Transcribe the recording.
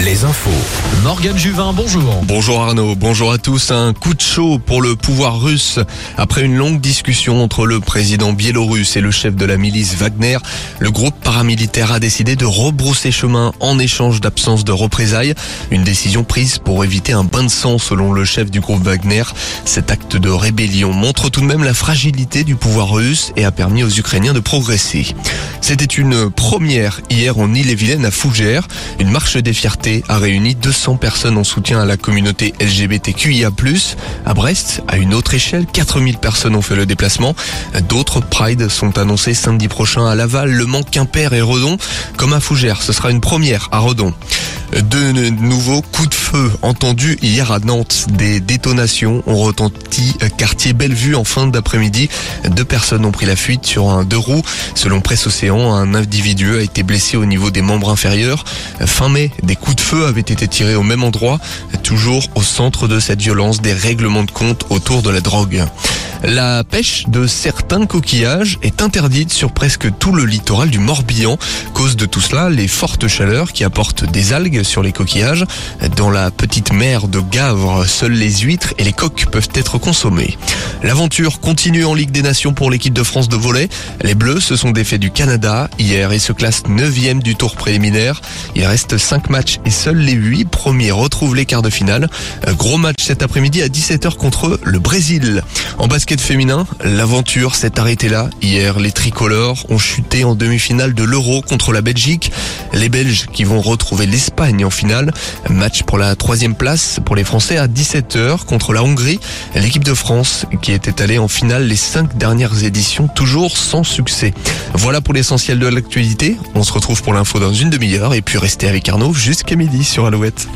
Les infos. Morgane Juvin, bonjour. Bonjour Arnaud, bonjour à tous. Un coup de chaud pour le pouvoir russe. Après une longue discussion entre le président biélorusse et le chef de la milice Wagner, le groupe paramilitaire a décidé de rebrousser chemin en échange d'absence de représailles. Une décision prise pour éviter un bain de sang selon le chef du groupe Wagner. Cet acte de rébellion montre tout de même la fragilité du pouvoir russe et a permis aux Ukrainiens de progresser. C'était une première hier en Ille-et-Vilaine à Fougères. Une marche des fiertés a réuni 200 personnes en soutien à la communauté LGBTQIA+. À Brest, à une autre échelle, 4000 personnes ont fait le déplacement. D'autres Pride sont annoncés samedi prochain à Laval, Le Mans, Quimper et Redon. Comme à Fougères, ce sera une première à Redon. De nouveaux coups de feu entendus hier à Nantes. Des détonations ont retenti quartier Bellevue en fin d'après-midi. Deux personnes ont pris la fuite sur un deux roues. Selon Presse Océan, un individu a été blessé au niveau des membres inférieurs. Fin mai, des coups de feu avaient été tirés au même endroit. Toujours au centre de cette violence, des règlements de compte autour de la drogue. La pêche de certains coquillages est interdite sur presque tout le littoral du Morbihan. Cause de tout cela, les fortes chaleurs qui apportent des algues sur les coquillages. Dans la petite mer de Gavre, seules les huîtres et les coques peuvent être consommées. L'aventure continue en Ligue des Nations pour l'équipe de France de volley. Les Bleus se sont défaits du Canada hier et se classent 9e du tour préliminaire. Il reste 5 matchs et seuls les 8 premiers retrouvent les quarts de finale. Gros match cet après-midi à 17h contre le Brésil. En basket féminin, l'aventure s'est arrêtée là. Hier, les tricolores ont chuté en demi-finale de l'Euro contre la Belgique. Les Belges qui vont retrouver l'Espagne en finale. Match pour la troisième place pour les Français à 17h contre la Hongrie. L'équipe de France qui était allée en finale les cinq dernières éditions, toujours sans succès. Voilà pour l'essentiel de l'actualité. On se retrouve pour l'info dans une demi-heure et puis restez avec Arnaud jusqu'à midi sur Alouette.